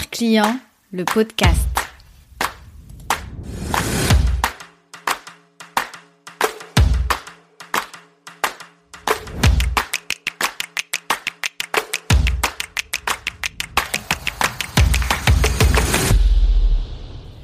Client, le podcast.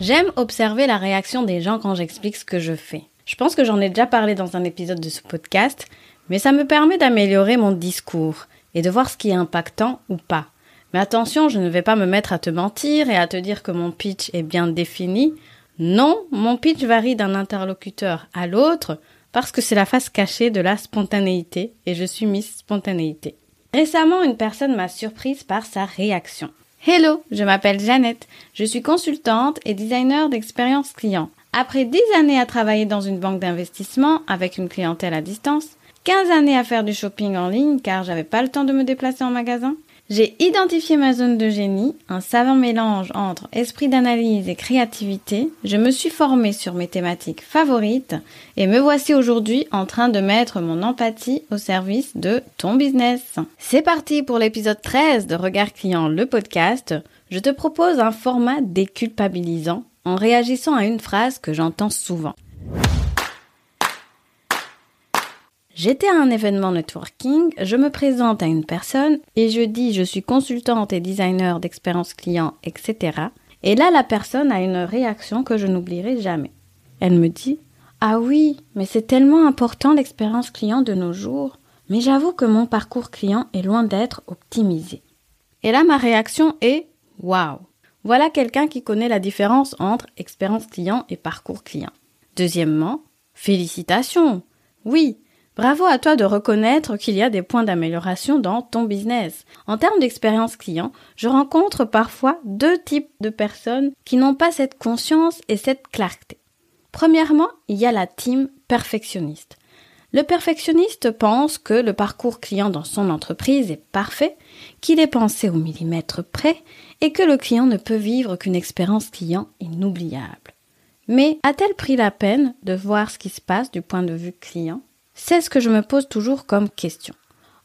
J'aime observer la réaction des gens quand j'explique ce que je fais. Je pense que j'en ai déjà parlé dans un épisode de ce podcast, mais ça me permet d'améliorer mon discours et de voir ce qui est impactant ou pas. Mais attention, je ne vais pas me mettre à te mentir et à te dire que mon pitch est bien défini. Non, mon pitch varie d'un interlocuteur à l'autre parce que c'est la face cachée de la spontanéité et je suis Miss Spontanéité. Récemment, une personne m'a surprise par sa réaction. Hello, je m'appelle Jeannette, je suis consultante et designer d'expérience client. Après 10 années à travailler dans une banque d'investissement avec une clientèle à distance, 15 années à faire du shopping en ligne car j'avais pas le temps de me déplacer en magasin, j'ai identifié ma zone de génie, un savant mélange entre esprit d'analyse et créativité. Je me suis formée sur mes thématiques favorites et me voici aujourd'hui en train de mettre mon empathie au service de ton business. C'est parti pour l'épisode 13 de Regard Client, le podcast. Je te propose un format déculpabilisant en réagissant à une phrase que j'entends souvent. J'étais à un événement networking, je me présente à une personne et je dis je suis consultante et designer d'expérience client, etc. Et là, la personne a une réaction que je n'oublierai jamais. Elle me dit Ah oui, mais c'est tellement important l'expérience client de nos jours. Mais j'avoue que mon parcours client est loin d'être optimisé. Et là, ma réaction est Waouh Voilà quelqu'un qui connaît la différence entre expérience client et parcours client. Deuxièmement, félicitations Oui, Bravo à toi de reconnaître qu'il y a des points d'amélioration dans ton business. En termes d'expérience client, je rencontre parfois deux types de personnes qui n'ont pas cette conscience et cette clarté. Premièrement, il y a la team perfectionniste. Le perfectionniste pense que le parcours client dans son entreprise est parfait, qu'il est pensé au millimètre près et que le client ne peut vivre qu'une expérience client inoubliable. Mais a-t-elle pris la peine de voir ce qui se passe du point de vue client? C'est ce que je me pose toujours comme question.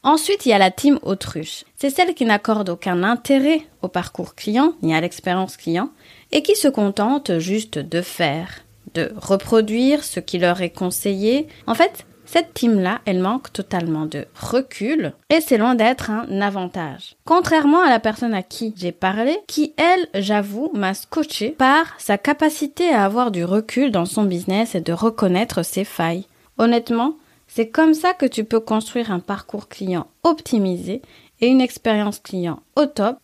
Ensuite, il y a la team autruche. C'est celle qui n'accorde aucun intérêt au parcours client ni à l'expérience client et qui se contente juste de faire, de reproduire ce qui leur est conseillé. En fait, cette team-là, elle manque totalement de recul et c'est loin d'être un avantage. Contrairement à la personne à qui j'ai parlé, qui elle, j'avoue, m'a scotché par sa capacité à avoir du recul dans son business et de reconnaître ses failles. Honnêtement, c'est comme ça que tu peux construire un parcours client optimisé et une expérience client au top.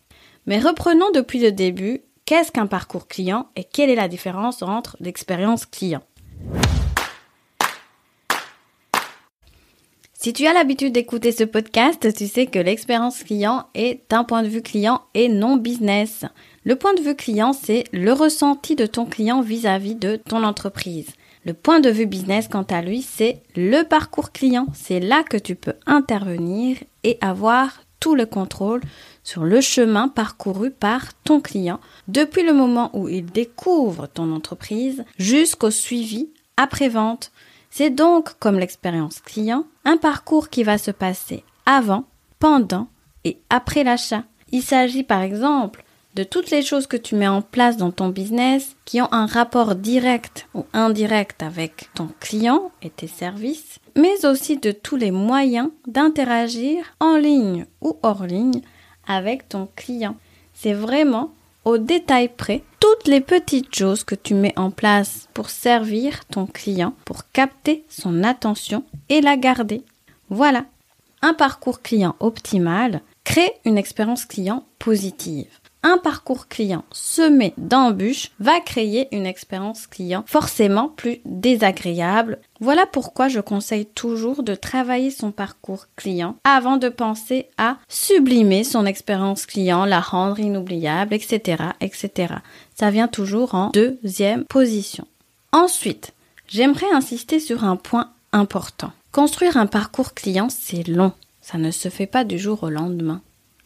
Mais reprenons depuis le début, qu'est-ce qu'un parcours client et quelle est la différence entre l'expérience client? Si tu as l'habitude d'écouter ce podcast, tu sais que l'expérience client est un point de vue client et non business. Le point de vue client, c'est le ressenti de ton client vis-à-vis -vis de ton entreprise. Le point de vue business, quant à lui, c'est le parcours client. C'est là que tu peux intervenir et avoir tout le contrôle sur le chemin parcouru par ton client depuis le moment où il découvre ton entreprise jusqu'au suivi après-vente. C'est donc, comme l'expérience client, un parcours qui va se passer avant, pendant et après l'achat. Il s'agit par exemple de toutes les choses que tu mets en place dans ton business qui ont un rapport direct ou indirect avec ton client et tes services, mais aussi de tous les moyens d'interagir en ligne ou hors ligne avec ton client. C'est vraiment au détail près toutes les petites choses que tu mets en place pour servir ton client, pour capter son attention et la garder. Voilà, un parcours client optimal crée une expérience client positive un parcours client semé d'embûches va créer une expérience client forcément plus désagréable. Voilà pourquoi je conseille toujours de travailler son parcours client avant de penser à sublimer son expérience client, la rendre inoubliable, etc., etc. Ça vient toujours en deuxième position. Ensuite, j'aimerais insister sur un point important. Construire un parcours client, c'est long. Ça ne se fait pas du jour au lendemain.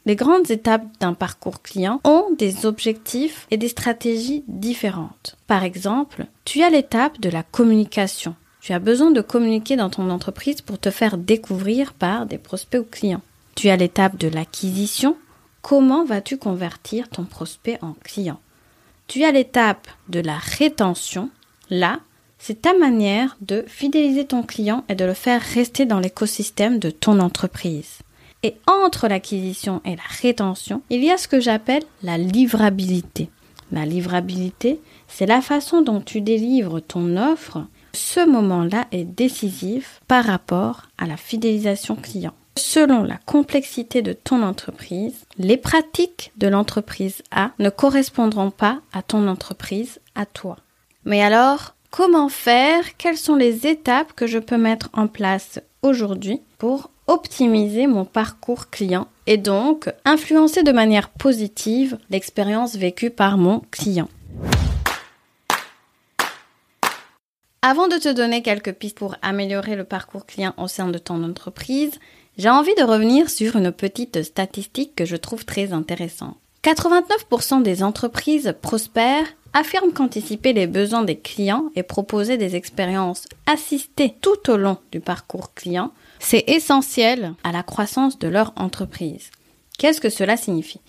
Les grandes étapes d'un parcours client ont des objectifs et des stratégies différentes. Par exemple, tu as l'étape de la communication. Tu as besoin de communiquer dans ton entreprise pour te faire découvrir par des prospects ou clients. Tu as l'étape de l'acquisition, comment vas-tu convertir ton prospect en client? Tu as l'étape de la rétention. Là, c'est ta manière de fidéliser ton client et de le faire rester dans l'écosystème de ton entreprise. Et entre l'acquisition et la rétention, il y a ce que j'appelle la livrabilité. La livrabilité, c'est la façon dont tu délivres ton offre. Ce moment-là est décisif par rapport à la fidélisation client. Selon la complexité de ton entreprise, les pratiques de l'entreprise A ne correspondront pas à ton entreprise, à toi. Mais alors, comment faire? Quelles sont les étapes que je peux mettre en place aujourd'hui pour optimiser mon parcours client et donc influencer de manière positive l'expérience vécue par mon client. Avant de te donner quelques pistes pour améliorer le parcours client au sein de ton entreprise, j'ai envie de revenir sur une petite statistique que je trouve très intéressante. 89% des entreprises prospères affirment qu'anticiper les besoins des clients et proposer des expériences assistées tout au long du parcours client c'est essentiel à la croissance de leur entreprise. Qu'est-ce que cela signifie?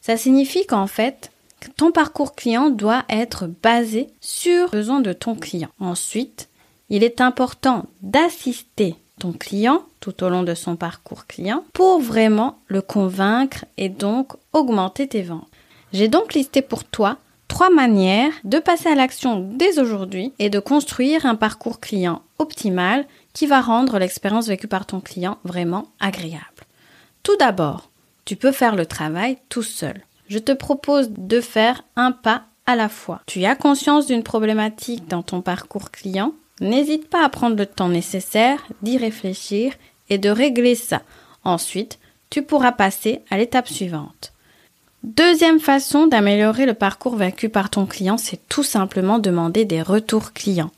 Ça signifie qu'en fait, ton parcours client doit être basé sur le besoin de ton client. Ensuite, il est important d'assister client tout au long de son parcours client pour vraiment le convaincre et donc augmenter tes ventes. J'ai donc listé pour toi trois manières de passer à l'action dès aujourd'hui et de construire un parcours client optimal qui va rendre l'expérience vécue par ton client vraiment agréable. Tout d'abord, tu peux faire le travail tout seul. Je te propose de faire un pas à la fois. Tu as conscience d'une problématique dans ton parcours client N'hésite pas à prendre le temps nécessaire d'y réfléchir et de régler ça. Ensuite, tu pourras passer à l'étape suivante. Deuxième façon d'améliorer le parcours vécu par ton client, c'est tout simplement demander des retours clients.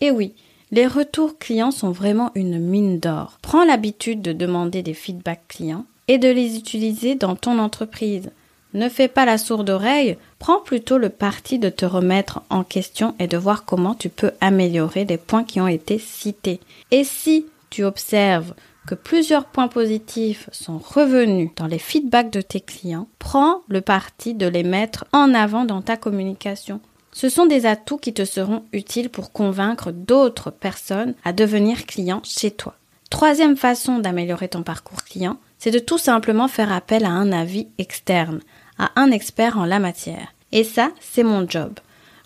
Et oui, les retours clients sont vraiment une mine d'or. Prends l'habitude de demander des feedbacks clients et de les utiliser dans ton entreprise. Ne fais pas la sourde oreille, prends plutôt le parti de te remettre en question et de voir comment tu peux améliorer les points qui ont été cités. Et si tu observes que plusieurs points positifs sont revenus dans les feedbacks de tes clients, prends le parti de les mettre en avant dans ta communication. Ce sont des atouts qui te seront utiles pour convaincre d'autres personnes à devenir clients chez toi. Troisième façon d'améliorer ton parcours client, c'est de tout simplement faire appel à un avis externe, à un expert en la matière. Et ça, c'est mon job.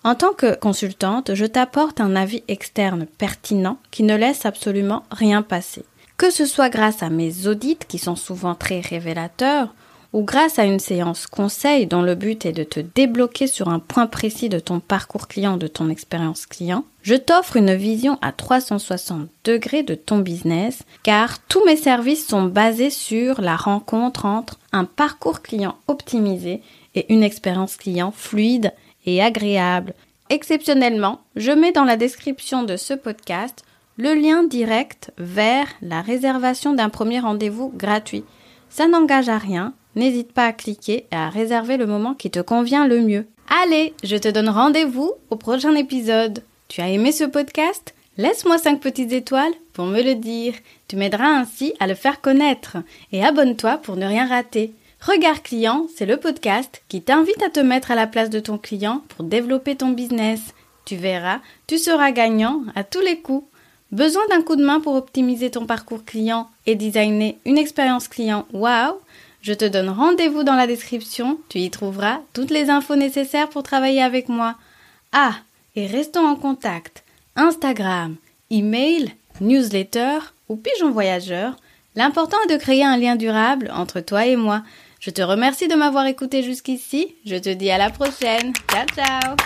En tant que consultante, je t'apporte un avis externe pertinent qui ne laisse absolument rien passer. Que ce soit grâce à mes audits qui sont souvent très révélateurs, ou grâce à une séance conseil dont le but est de te débloquer sur un point précis de ton parcours client, de ton expérience client, je t'offre une vision à 360 degrés de ton business car tous mes services sont basés sur la rencontre entre un parcours client optimisé et une expérience client fluide et agréable. Exceptionnellement, je mets dans la description de ce podcast le lien direct vers la réservation d'un premier rendez-vous gratuit. Ça n'engage à rien, n'hésite pas à cliquer et à réserver le moment qui te convient le mieux. Allez, je te donne rendez-vous au prochain épisode. Tu as aimé ce podcast? Laisse-moi 5 petites étoiles pour me le dire. Tu m'aideras ainsi à le faire connaître. Et abonne-toi pour ne rien rater. Regard client, c'est le podcast qui t'invite à te mettre à la place de ton client pour développer ton business. Tu verras, tu seras gagnant à tous les coups. Besoin d'un coup de main pour optimiser ton parcours client et designer une expérience client? Wow je te donne rendez-vous dans la description, tu y trouveras toutes les infos nécessaires pour travailler avec moi. Ah, et restons en contact. Instagram, email, newsletter ou pigeon voyageur. L'important est de créer un lien durable entre toi et moi. Je te remercie de m'avoir écouté jusqu'ici. Je te dis à la prochaine. Ciao ciao